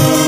Oh.